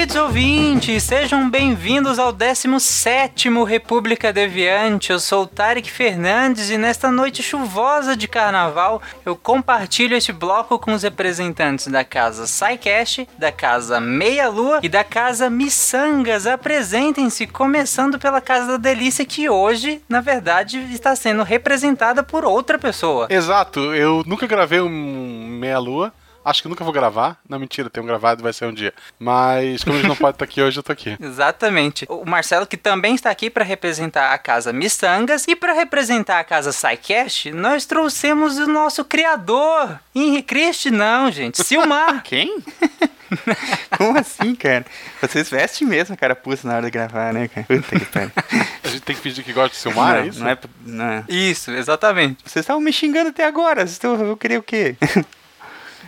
Queridos ouvintes, sejam bem-vindos ao 17º República Deviante. Eu sou o Tarek Fernandes e nesta noite chuvosa de carnaval eu compartilho este bloco com os representantes da casa SciCast, da casa Meia Lua e da casa Missangas. Apresentem-se, começando pela Casa da Delícia, que hoje, na verdade, está sendo representada por outra pessoa. Exato, eu nunca gravei um meia-lua. Acho que nunca vou gravar. Não, mentira, tenho gravado e vai ser um dia. Mas como eles não podem estar aqui hoje, eu tô aqui. Exatamente. O Marcelo, que também está aqui para representar a casa Missangas e para representar a casa SciCast, nós trouxemos o nosso criador. Henrique Christ, não, gente. Silmar. Quem? Como assim, cara? Vocês vestem mesmo a carapuça na hora de gravar, né, cara? Puta que pariu. A gente tem que fingir que gosta de Silmar, não, é isso? Não é, não é. Isso, exatamente. Vocês estavam me xingando até agora. Vocês estão, eu queria o quê?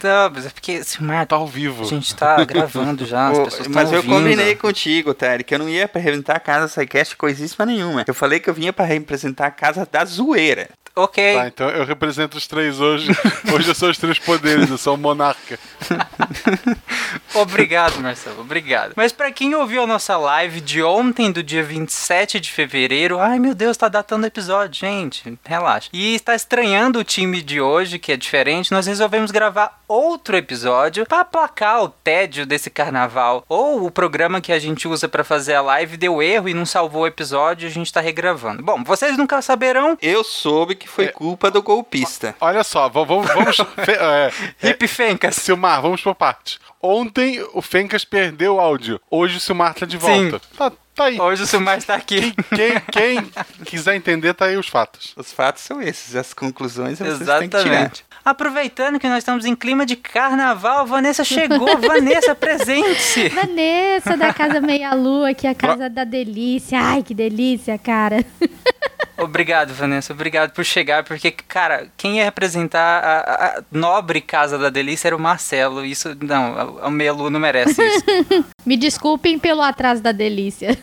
Não, mas é porque Silmar, Tá ao vivo. a gente tá gravando já, as pessoas mas eu ouvindo. combinei contigo, Terry, que eu não ia pra representar a casa Sidecast coisíssima nenhuma. Eu falei que eu vinha pra representar a casa da zoeira. Ok. Tá, então eu represento os três hoje. Hoje eu sou os três poderes, eu sou o monarca. Obrigado, Marcelo, obrigado. Mas pra quem ouviu a nossa live de ontem, do dia 27 de fevereiro, ai meu Deus, tá datando o episódio, gente, relaxa. E está estranhando o time de hoje, que é diferente, nós resolvemos gravar outro episódio pra aplacar o tédio desse carnaval. Ou o programa que a gente usa pra fazer a live deu erro e não salvou o episódio e a gente tá regravando. Bom, vocês nunca saberão. Eu soube que foi culpa do golpista. Olha só, vamos. vamos é, é, Hip Fencas. Silmar, vamos por parte. Ontem o Fencas perdeu o áudio. Hoje o Silmar tá de Sim. volta. Tá, tá aí. Hoje o Silmar está aqui. Quem, quem quiser entender, tá aí os fatos. Os fatos são esses, as conclusões vocês têm que tirar. Aproveitando que nós estamos em clima de carnaval, Vanessa chegou. Vanessa, presente-se. Vanessa da Casa Meia Lua, que é a casa da delícia. Ai, que delícia, cara. Obrigado, Vanessa. Obrigado por chegar, porque, cara, quem ia representar a, a nobre Casa da Delícia era o Marcelo. Isso, não, o Melu não merece isso. Me desculpem pelo atraso da delícia.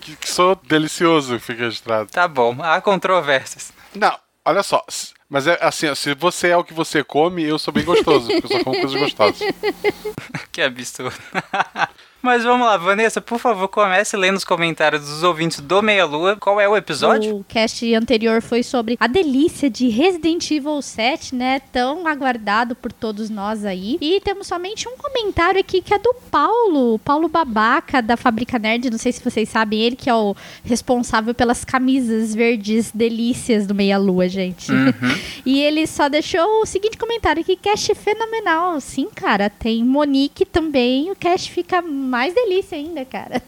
Que, que sou delicioso, fica registrado. Tá bom, há controvérsias. Não, olha só. Mas é assim, se você é o que você come, eu sou bem gostoso, porque eu só como coisas gostosas. Que absurdo. Mas vamos lá, Vanessa, por favor, comece lendo os comentários dos ouvintes do Meia Lua. Qual é o episódio? O cast anterior foi sobre a delícia de Resident Evil 7, né? Tão aguardado por todos nós aí. E temos somente um comentário aqui que é do Paulo, Paulo Babaca, da Fábrica Nerd. Não sei se vocês sabem, ele que é o responsável pelas camisas verdes delícias do Meia Lua, gente. e ele só deixou o seguinte comentário aqui: cast fenomenal. Sim, cara, tem Monique também. O cast fica mais delícia ainda, cara.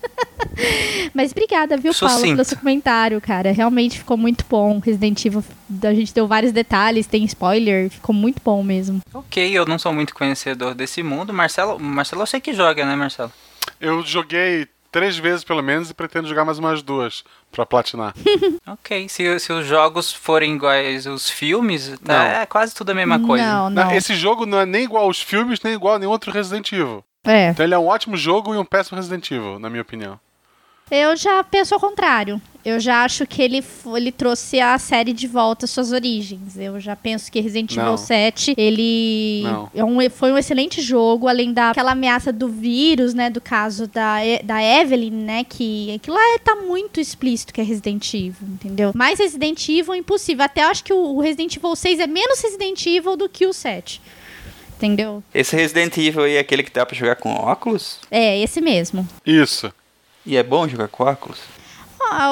Mas obrigada, viu, Paulo, Sucinto. pelo seu comentário, cara. Realmente ficou muito bom. Resident Evil, a gente deu vários detalhes, tem spoiler, ficou muito bom mesmo. Ok, eu não sou muito conhecedor desse mundo. Marcelo, Marcelo eu sei que joga, né, Marcelo? Eu joguei três vezes pelo menos e pretendo jogar mais umas duas pra platinar. Ok, se, se os jogos forem iguais os filmes, tá, é quase tudo a mesma coisa. Não. Não, Esse jogo não é nem igual aos filmes, nem igual a nenhum outro Resident Evil. É. Então ele é um ótimo jogo e um péssimo Resident Evil, na minha opinião. Eu já penso ao contrário. Eu já acho que ele, ele trouxe a série de volta às suas origens. Eu já penso que Resident Evil Não. 7, ele é um- foi um excelente jogo, além daquela ameaça do vírus, né, do caso da, da Evelyn, né, que aquilo lá é- tá muito explícito que é Resident Evil, entendeu? Mais Resident Evil é impossível. Até eu acho que o, o Resident Evil 6 é menos Resident Evil do que o 7. Entendeu? Esse Resident Evil aí é aquele que dá pra jogar com óculos? É, esse mesmo. Isso. E é bom jogar com óculos?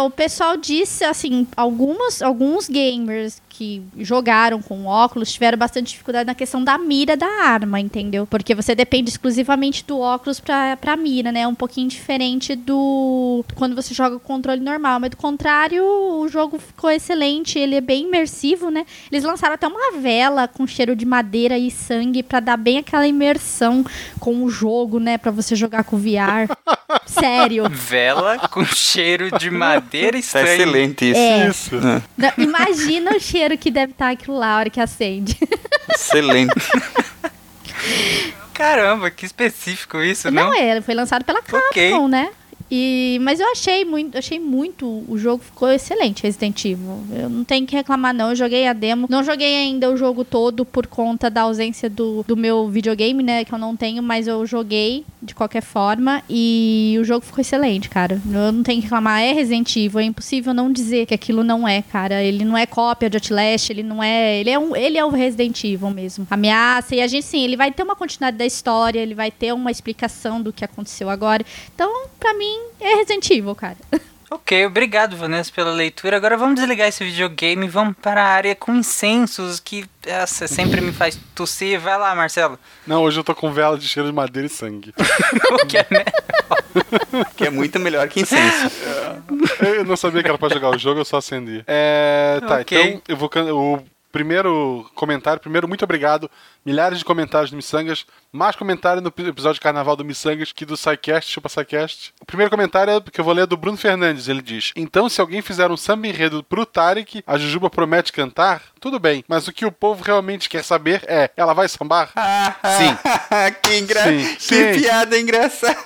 O pessoal disse, assim, algumas, alguns gamers que jogaram com óculos tiveram bastante dificuldade na questão da mira da arma, entendeu? Porque você depende exclusivamente do óculos pra, pra mira, né? É um pouquinho diferente do quando você joga com controle normal. Mas do contrário, o jogo ficou excelente, ele é bem imersivo, né? Eles lançaram até uma vela com cheiro de madeira e sangue pra dar bem aquela imersão com o jogo, né? Pra você jogar com VR. Sério. Vela com cheiro de madeira e Tá excelente isso. É. Isso. Não, imagina o cheiro que deve estar aquilo lá a hora que acende. Excelente. Caramba, que específico isso, Não, não? é, foi lançado pela Capcom, Ok. né? E, mas eu achei muito, achei muito, o jogo ficou excelente, Resident Evil. Eu não tenho que reclamar não, eu joguei a demo. Não joguei ainda o jogo todo por conta da ausência do, do meu videogame, né, que eu não tenho, mas eu joguei de qualquer forma e o jogo ficou excelente, cara. Eu não tenho que reclamar, é Resident Evil, é impossível não dizer que aquilo não é, cara. Ele não é cópia de Outlast, ele não é, ele é um, ele é o Resident Evil mesmo. Ameaça e a gente sim, ele vai ter uma continuidade da história, ele vai ter uma explicação do que aconteceu agora. Então, pra mim, é Resident Evil, cara. Ok, obrigado, Vanessa, pela leitura. Agora vamos desligar esse videogame e vamos para a área com incensos, que essa sempre me faz tossir. Vai lá, Marcelo. Não, hoje eu tô com vela de cheiro de madeira e sangue. O que é? Que é muito melhor que incenso. Eu não sabia que era pra jogar o jogo, eu só acendi. É, tá, Ok. então eu vou. O primeiro comentário, primeiro, muito obrigado. Milhares de comentários do Missangas. Mais comentário no episódio de carnaval do Missangas que do SciCast, chupa SciCast. O primeiro comentário é que eu vou ler do Bruno Fernandes. Ele diz: Então, se alguém fizer um samba enredo pro Tarek, a Jujuba promete cantar? Tudo bem, mas o que o povo realmente quer saber é: ela vai sambar? Sim. que engra... Sim, que sim. piada engraçada.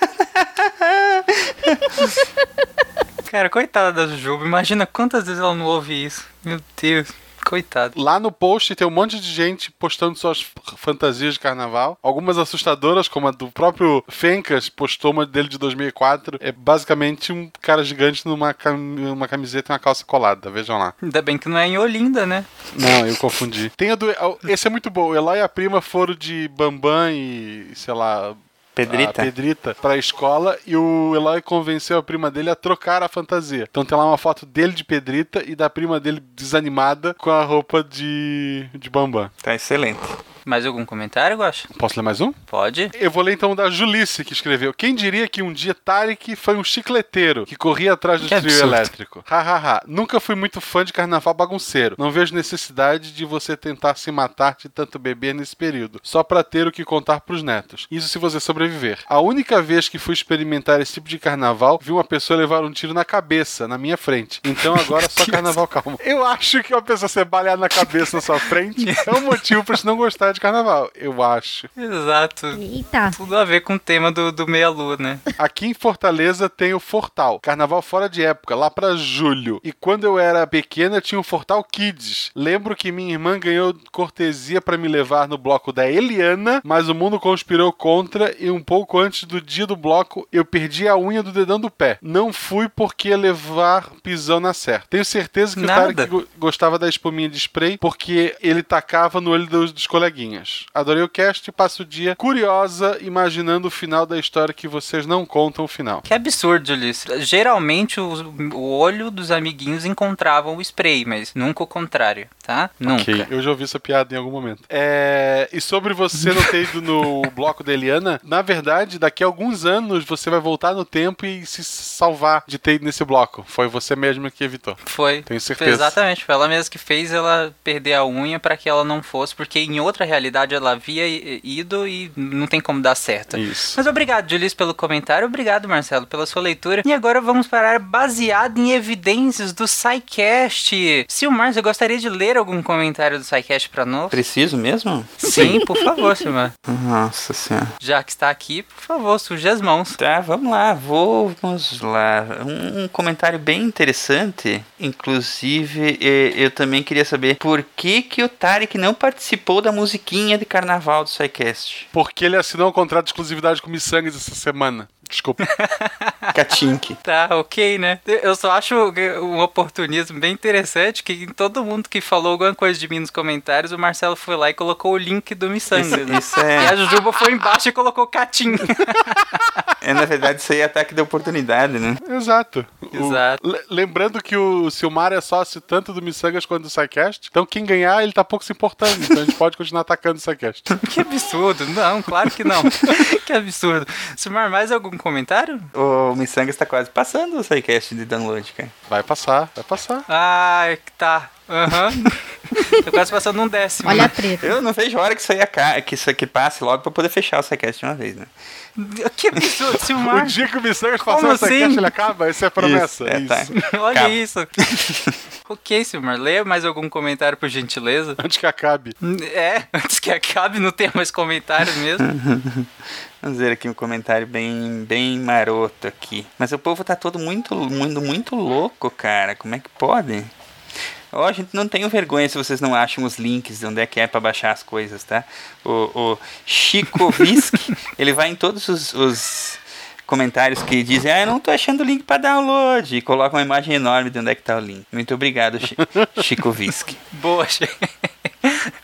Cara, coitada da Jujuba. Imagina quantas vezes ela não ouve isso. Meu Deus, coitado. Lá no post tem um monte de gente postando suas fantasias de carnaval. Algumas assustadoras, como a do próprio Fencas, postou uma dele de 2004. É basicamente um cara gigante numa cam- uma camiseta e uma calça colada. Vejam lá. Ainda bem que não é em Olinda, né? Não, eu confundi. Tem a do, esse é muito bom. O Eloy e a prima foram de Bambam e, sei lá, Pedrita? a Pedrita pra escola e o Eloy convenceu a prima dele a trocar a fantasia. Então tem lá uma foto dele de Pedrita e da prima dele desanimada com a roupa de, de Bambam. Tá excelente. Mais algum comentário, Guaxa? Posso ler mais um? Pode. Eu vou ler então da Julice, que escreveu. Quem diria que um dia Tarek foi um chicleteiro que corria atrás do Que trio absurdo. elétrico? Hahaha. Nunca fui muito fã de carnaval bagunceiro. Não vejo necessidade de você tentar se matar de tanto beber nesse período, só pra ter o que contar pros netos. Isso se você sobreviver. A única vez que fui experimentar esse tipo de carnaval, vi uma pessoa levar um tiro na cabeça, na minha frente. Então agora só carnaval calmo. Eu acho que uma pessoa ser baleada na cabeça na sua frente é um motivo pra você não gostar de carnaval. Eu acho. Exato. Eita. Tudo a ver com o tema do, do Meia Lua, né? Aqui em Fortaleza tem o Fortal, carnaval fora de época, lá pra julho. E quando eu era pequena tinha o Fortal Kids. Lembro que minha irmã ganhou cortesia pra me levar no bloco da Eliana, mas o mundo conspirou contra e um pouco antes do dia do bloco eu perdi a unha do dedão do pé. Não fui porque ia levar pisão na certa. Tenho certeza que Nada. o Tarek go- gostava da espuminha de spray porque ele tacava no olho dos, dos coleguinhas. Adorei o cast e passo o dia curiosa imaginando o final da história que vocês não contam o final. Que absurdo, Ulisses. Geralmente o, o olho dos amiguinhos encontravam o spray, mas nunca o contrário, tá? Nunca. Ok, eu já ouvi essa piada em algum momento. É, E sobre você não ter ido no bloco da Eliana, na verdade, daqui a alguns anos você vai voltar no tempo e se salvar de ter ido nesse bloco. Foi você mesmo que evitou. Foi. Tenho Foi certeza. exatamente, foi ela mesma que fez ela perder a unha pra que ela não fosse, porque em outra realidade ela havia ido e não tem como dar certo. Isso. Mas obrigado, Julius, pelo comentário. Obrigado, Marcelo, pela sua leitura. E agora vamos parar baseado em evidências do SciCast. Silmar, você gostaria de ler algum comentário do SciCast pra nós? Preciso mesmo? Sim, por favor, Silmar. Nossa senhora. Já que está aqui, por favor, suje as mãos. Tá, vamos lá, vou, vamos lá. Um, um comentário bem interessante. Inclusive, eu também queria saber por que, que o Tarek não participou da musiquinha de carnaval do SciCast. Porque ele assinou um contrato de exclusividade com o Missangas essa semana. Desculpa. Katink. Tá, ok, né? Eu só acho um oportunismo bem interessante que em todo mundo que falou alguma coisa de mim nos comentários, o Marcelo foi lá e colocou o link do Missanga. Isso, isso E é. a Jujuba foi embaixo e colocou Catim. É, na verdade, isso aí é ataque de oportunidade, né? Exato. O- Exato. le- lembrando que o Silmar é sócio tanto do Missangas quanto do SciCast, então quem ganhar, ele tá pouco se importando. Então a gente pode continuar atacando o SciCast. Que absurdo. Não, claro que não. que absurdo. Silmar, mais algum comentário? O Missanga está quase passando o SciCast de download, cara. Vai passar, vai passar. Ah, tá. Aham. Tô quase passando um décimo. Olha a treta. Eu não vejo a hora que isso aí, aca- que isso aqui passe logo pra poder fechar o SciCast de uma vez, né? Que absurdo, O Silmar. dia que o Missangas Como passar o SciCast, assim? ele acaba? Isso é promessa. Isso, é, tá. Olha Acaba. isso. ok, Silmar. Leia mais algum comentário, por gentileza. Antes que acabe. É, antes que acabe, não tenha mais comentários mesmo. Vamos ver aqui um comentário bem, bem maroto aqui. Mas o povo tá todo muito, muito, muito louco, cara. Como é que pode? Ó, gente, não tenho vergonha se vocês não acham os links de onde é que é pra baixar as coisas, tá? O, o Chico Visk, ele vai em todos os, os comentários que dizem, ah, eu não tô achando o link pra download. E coloca uma imagem enorme de onde é que tá o link. Muito obrigado, Chi- Chico Visk. Boa, che-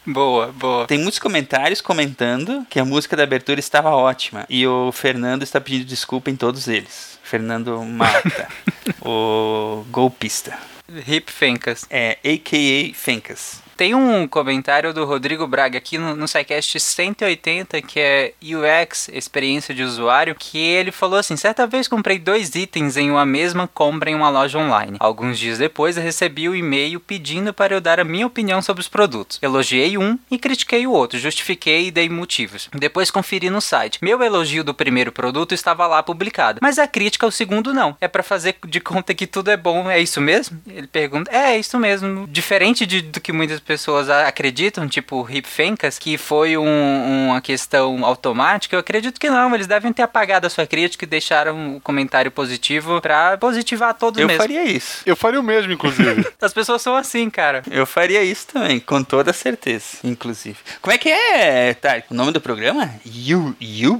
Boa, boa. Tem muitos comentários comentando que a música da abertura estava ótima. E o Fernando está pedindo desculpa em todos eles. Fernando Mata, o golpista. Hip Fencas. É, a.k.a. Fencas. Tem um comentário do Rodrigo Braga aqui no, no SciCast 180, que é UX, experiência de usuário, que ele falou assim: certa vez comprei dois itens em uma mesma compra em uma loja online. Alguns dias depois recebi o e-mail pedindo para eu dar a minha opinião sobre os produtos. Elogiei um e critiquei o outro, justifiquei e dei motivos. Depois conferi no site. Meu elogio do primeiro produto estava lá publicado, mas a crítica ao segundo não. É para fazer de conta que tudo é bom, é isso mesmo? Ele pergunta: É, é isso mesmo. Diferente de, do que muitas pessoas acreditam, tipo o Hip Fencas, que foi um- uma questão automática, eu acredito que não. Eles devem ter apagado a sua crítica e deixaram o comentário positivo pra positivar todos Eu mesmo. faria isso. Eu faria o mesmo, inclusive. As pessoas são assim, cara. Eu faria isso também, com toda certeza, inclusive. Como é que é, tá? O nome do programa? U,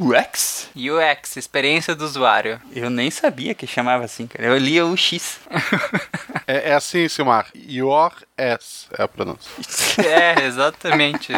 UX? UX, experiência do usuário. Eu nem sabia que chamava assim, cara. Eu lia o X. é, é assim, Silmar. Your ass é a pronúncia. É, exatamente.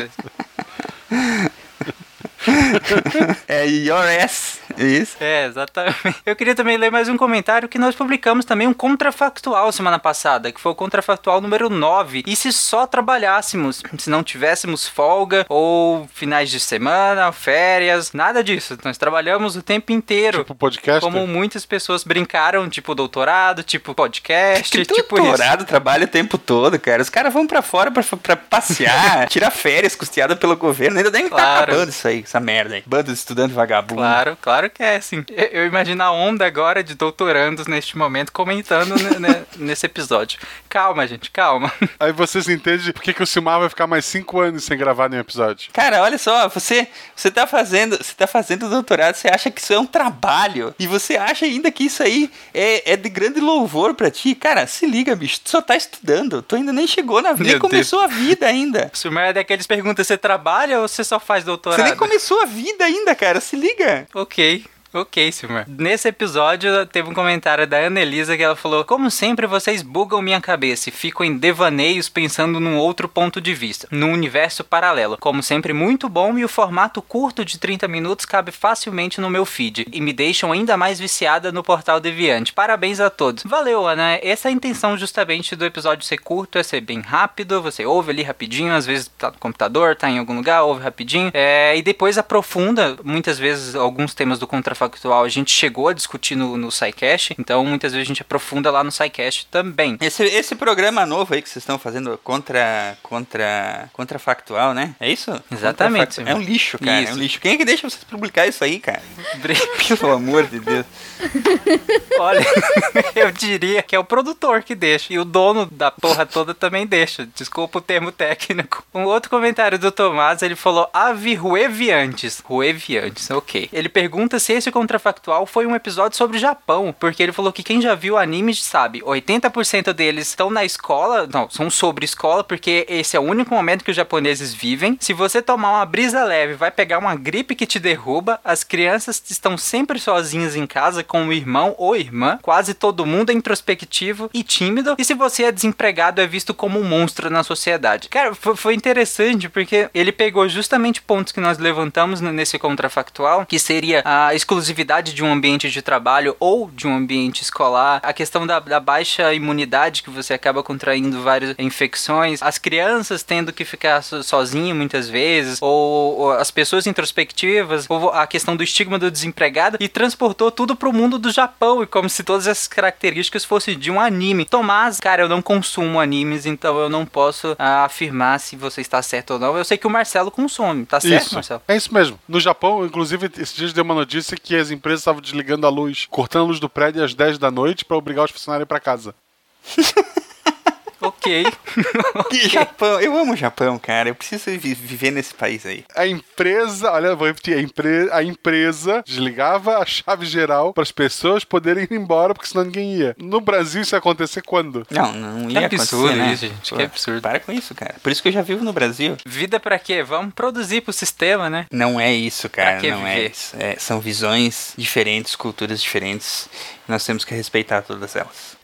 É Your Ass. Isso. É, exatamente. Eu queria também ler mais um comentário que nós publicamos também um contrafactual semana passada, que foi o contrafactual número 9. E se só trabalhássemos, se não tivéssemos folga ou finais de semana, férias, nada disso. Nós trabalhamos o tempo inteiro. Tipo podcast. Como muitas pessoas brincaram, tipo doutorado, tipo podcast, Que tipo isso. doutorado trabalha o tempo todo, cara. Os caras vão pra fora pra, pra passear, tirar férias custeada pelo governo. Ainda deve estar Claro. acabando isso aí, essa merda aí. Bando de estudante vagabundo. Claro, claro que é, assim. Eu, imagino a onda agora de doutorandos neste momento comentando ne- ne- nesse episódio. Calma, gente, calma. Aí vocês entendem por que, que o Silmar vai ficar mais cinco anos sem gravar nenhum episódio. Cara, olha só, você, você tá fazendo, você tá fazendo doutorado, você acha que isso é um trabalho e você acha ainda que isso aí é, é de grande louvor pra ti. Cara, se liga, bicho, tu só tá estudando, tu ainda nem chegou na vida, nem Meu começou a vida ainda. O Silmar é daqueles perguntas, você trabalha ou você só faz doutorado? Você nem começou a vida ainda, cara, se liga. Ok. Ok, Silmar. Nesse episódio, teve um comentário da Ana Elisa que ela falou: Como sempre, vocês bugam minha cabeça e ficam em devaneios pensando num outro ponto de vista, num universo paralelo. Como sempre, muito bom e o formato curto de 30 minutos cabe facilmente no meu feed e me deixam ainda mais viciada no portal Deviante. Parabéns a todos. Valeu, Ana. Essa é a intenção justamente do episódio ser curto, é ser bem rápido. Você ouve ali rapidinho, às vezes tá no computador, tá em algum lugar, ouve rapidinho. É, e depois aprofunda, muitas vezes, alguns temas do contrafactual a gente chegou a discutir no, no SciCast, então muitas vezes a gente aprofunda lá no SciCast também. Esse, esse programa novo aí que vocês estão fazendo contra contra contrafactual, né? É isso? Exatamente. É um lixo, cara. É Isso. um lixo. Quem é que deixa vocês publicar isso aí, cara? Pelo amor de Deus. Olha, eu diria que é o produtor que deixa. E o dono da porra toda também deixa. Desculpa o termo técnico. Um outro comentário do Tomás, ele falou Ave Rueviantes. Rueviantes, ok. Ele pergunta se esse contrafactual foi um episódio sobre o Japão. Porque ele falou que quem já viu anime sabe, 80% deles estão na escola. Não, são sobre escola, porque esse é o único momento que os japoneses vivem. Se você tomar uma brisa leve, vai pegar uma gripe que te derruba. As crianças estão sempre sozinhas em casa com o irmão ou irmã. Quase todo mundo é introspectivo e tímido. E se você é desempregado, é visto como um monstro na sociedade. Cara, fo- foi interessante porque ele pegou justamente pontos que nós levantamos nesse contrafactual, que seria a exclusão exclusividade de um ambiente de trabalho ou de um ambiente escolar, a questão da, da baixa imunidade que você acaba contraindo várias infecções, as crianças tendo que ficar so- sozinho muitas vezes, ou, ou as pessoas introspectivas, ou a questão do estigma do desempregado, e transportou tudo pro mundo do Japão, e como se todas essas características fossem de um anime. Tomás, cara, eu não consumo animes, então eu não posso ah, afirmar se você está certo ou não. Eu sei que o Marcelo consome, tá certo, Isso. Marcelo? É isso mesmo. No Japão, inclusive, esses dias deu uma notícia que as empresas estavam desligando a luz, cortando a luz do prédio às 10 da noite pra obrigar os funcionários a ir pra casa. Ok. Que Japão, eu amo o Japão, cara. Eu preciso vi- viver nesse país aí. A empresa, olha, vou repetir, a, empre- a empresa desligava a chave geral para as pessoas poderem ir embora, porque senão ninguém ia. No Brasil, isso ia acontecer quando? Não, não ia absurdo acontecer, né? isso, gente, Pô, que absurdo. Para com isso, cara. Por isso que eu já vivo no Brasil. Vida pra quê? Vamos produzir pro sistema, né? Não é isso, cara. Pra que não é viver? isso. É, são visões diferentes, culturas diferentes. Nós temos que respeitar todas elas.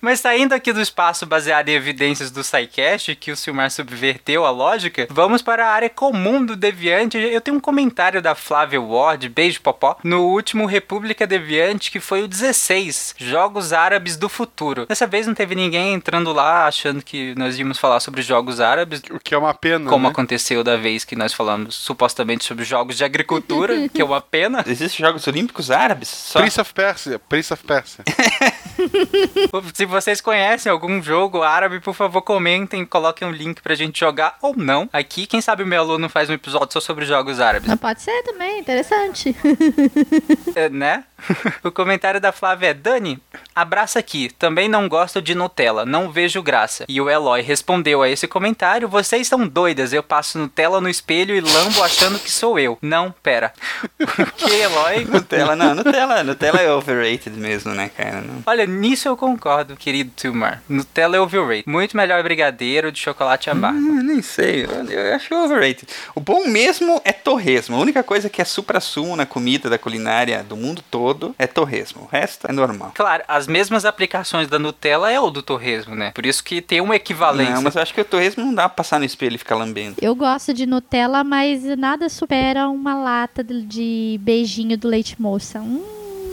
Mas saindo aqui do espaço baseado em evidências do SciCast, que o Silmar subverteu a lógica, vamos para a área comum do Deviante. Eu tenho um comentário da Flávia Ward, beijo popó, no último República Deviante, que foi o 16, Jogos Árabes do Futuro. Dessa vez não teve ninguém entrando lá achando que nós íamos falar sobre jogos árabes, O que é uma pena. como né? aconteceu da vez que nós falamos supostamente sobre jogos de agricultura, que é uma pena. Existem Jogos Olímpicos Árabes? Só. Prince of Persia. Prince of Persia. Se vocês conhecem algum jogo árabe, por favor, comentem, coloquem um link pra gente jogar ou não. Aqui, quem sabe o meu aluno faz um episódio só sobre jogos árabes, Mas pode ser também, interessante. É, né? o comentário da Flávia é: Dani, abraça aqui. Também não gosto de Nutella, não vejo graça. E o Eloy respondeu a esse comentário: Vocês são doidas, eu passo Nutella no espelho e lambo achando que sou eu. Não, pera. o que, Eloy? Nutella, não, Nutella, Nutella é overrated mesmo, né, cara? Não. Olha, nisso eu concordo, querido Tilmar. Nutella é overrated. Muito melhor brigadeiro de chocolate amargo. Ah, nem sei, eu, eu acho overrated. O bom mesmo é torresmo. A única coisa que é supra-sumo na comida da culinária do mundo todo é torresmo. O resto é normal. Claro, as mesmas aplicações da Nutella é o do torresmo, né? Por isso que tem uma equivalência. Não, mas eu acho que o torresmo não dá pra passar no espelho e ficar lambendo. Eu gosto de Nutella, mas nada supera uma lata de- beijinho do leite moça. Hum,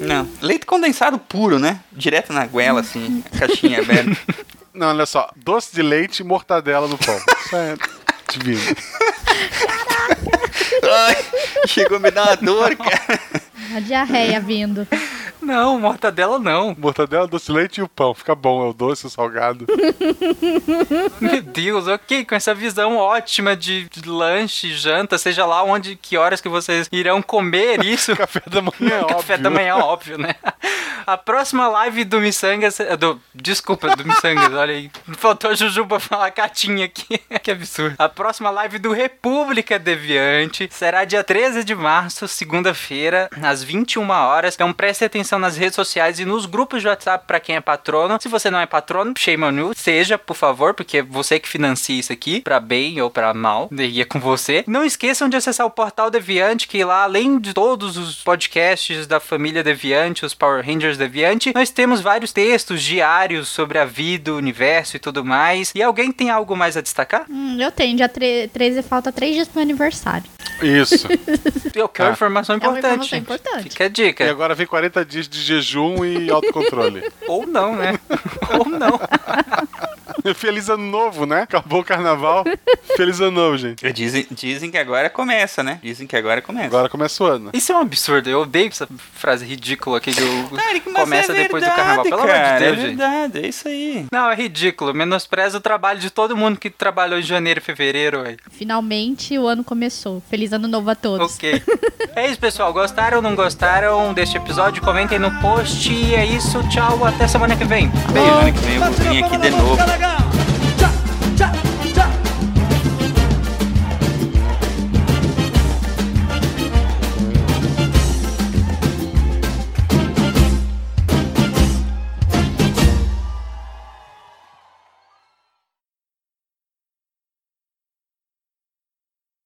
Não. Leite condensado puro, né? Direto na goela, assim, a caixinha aberta. Não, olha só. Doce de leite e mortadela no pão. Isso é divino. Ai, chegou a me dar uma dor, cara. A diarreia vindo. Não, mortadela não. Mortadela, doce de leite e o pão. Fica bom, é o doce, o salgado. Meu Deus, ok, com essa visão ótima de, de lanche, janta, seja lá onde, que horas que vocês irão comer isso. Café da manhã, Café óbvio. da manhã, óbvio, né? A próxima live do Missangas. Do, desculpa, do Missangas, olha aí. Faltou a Juju pra falar catinha aqui. que absurdo. A próxima live do República Deviante será dia 13 de março, segunda-feira, às 21 horas. Então preste atenção nas redes sociais e nos grupos de WhatsApp pra quem é patrono. Se você não é patrono, shame on you. Seja, por favor, porque é você que financia isso aqui, pra bem ou pra mal. E é com você. Não esqueçam de acessar o portal Deviante, que lá, além de todos os podcasts da família Deviante, os Power Rangers Deviante, nós temos vários textos diários sobre a vida, o universo e tudo mais. E alguém tem algo mais a destacar? Hum, eu tenho, dia tre- 13 falta 3 dias pro meu aniversário. Isso. Eu quero Ah. informação É uma importante. informação importante. Fica a dica. E agora vem 40 dias de jejum e autocontrole. Ou não, né? Ou não. Feliz ano novo, né? Acabou o carnaval. Feliz ano novo, gente. Dizem, dizem que agora começa, né? Dizem que agora começa. Agora começa o ano. Isso é um absurdo. Eu odeio essa frase ridícula aqui que eu mas começa é depois do verdade, carnaval. Pelo amor de cara, Deus, é gente. verdade, é isso aí. Não, é ridículo. Menospreza o trabalho de todo mundo que trabalhou em janeiro e fevereiro, velho. Finalmente o ano começou. Feliz ano novo a todos. Ok. é isso, pessoal. Gostaram ou não gostaram deste episódio? Comentem no post. E é isso. Tchau. Até semana que vem. Beijo, ano que vem eu vou vir aqui de novo.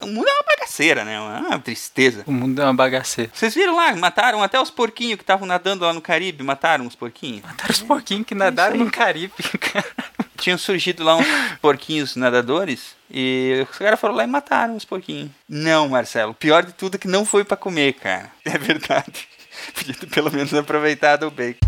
O mundo é uma bagaceira, né? Uma tristeza. O mundo é uma bagaceira. Vocês viram lá? Mataram até os porquinhos que estavam nadando lá no Caribe. Mataram os porquinhos. Mataram os porquinhos que nadaram no Caribe, cara. Tinham surgido lá uns porquinhos nadadores. E os caras foram lá e mataram os porquinhos. Não, Marcelo. Pior de tudo é que não foi pra comer, cara. É verdade. Podia ter pelo menos aproveitado o bacon.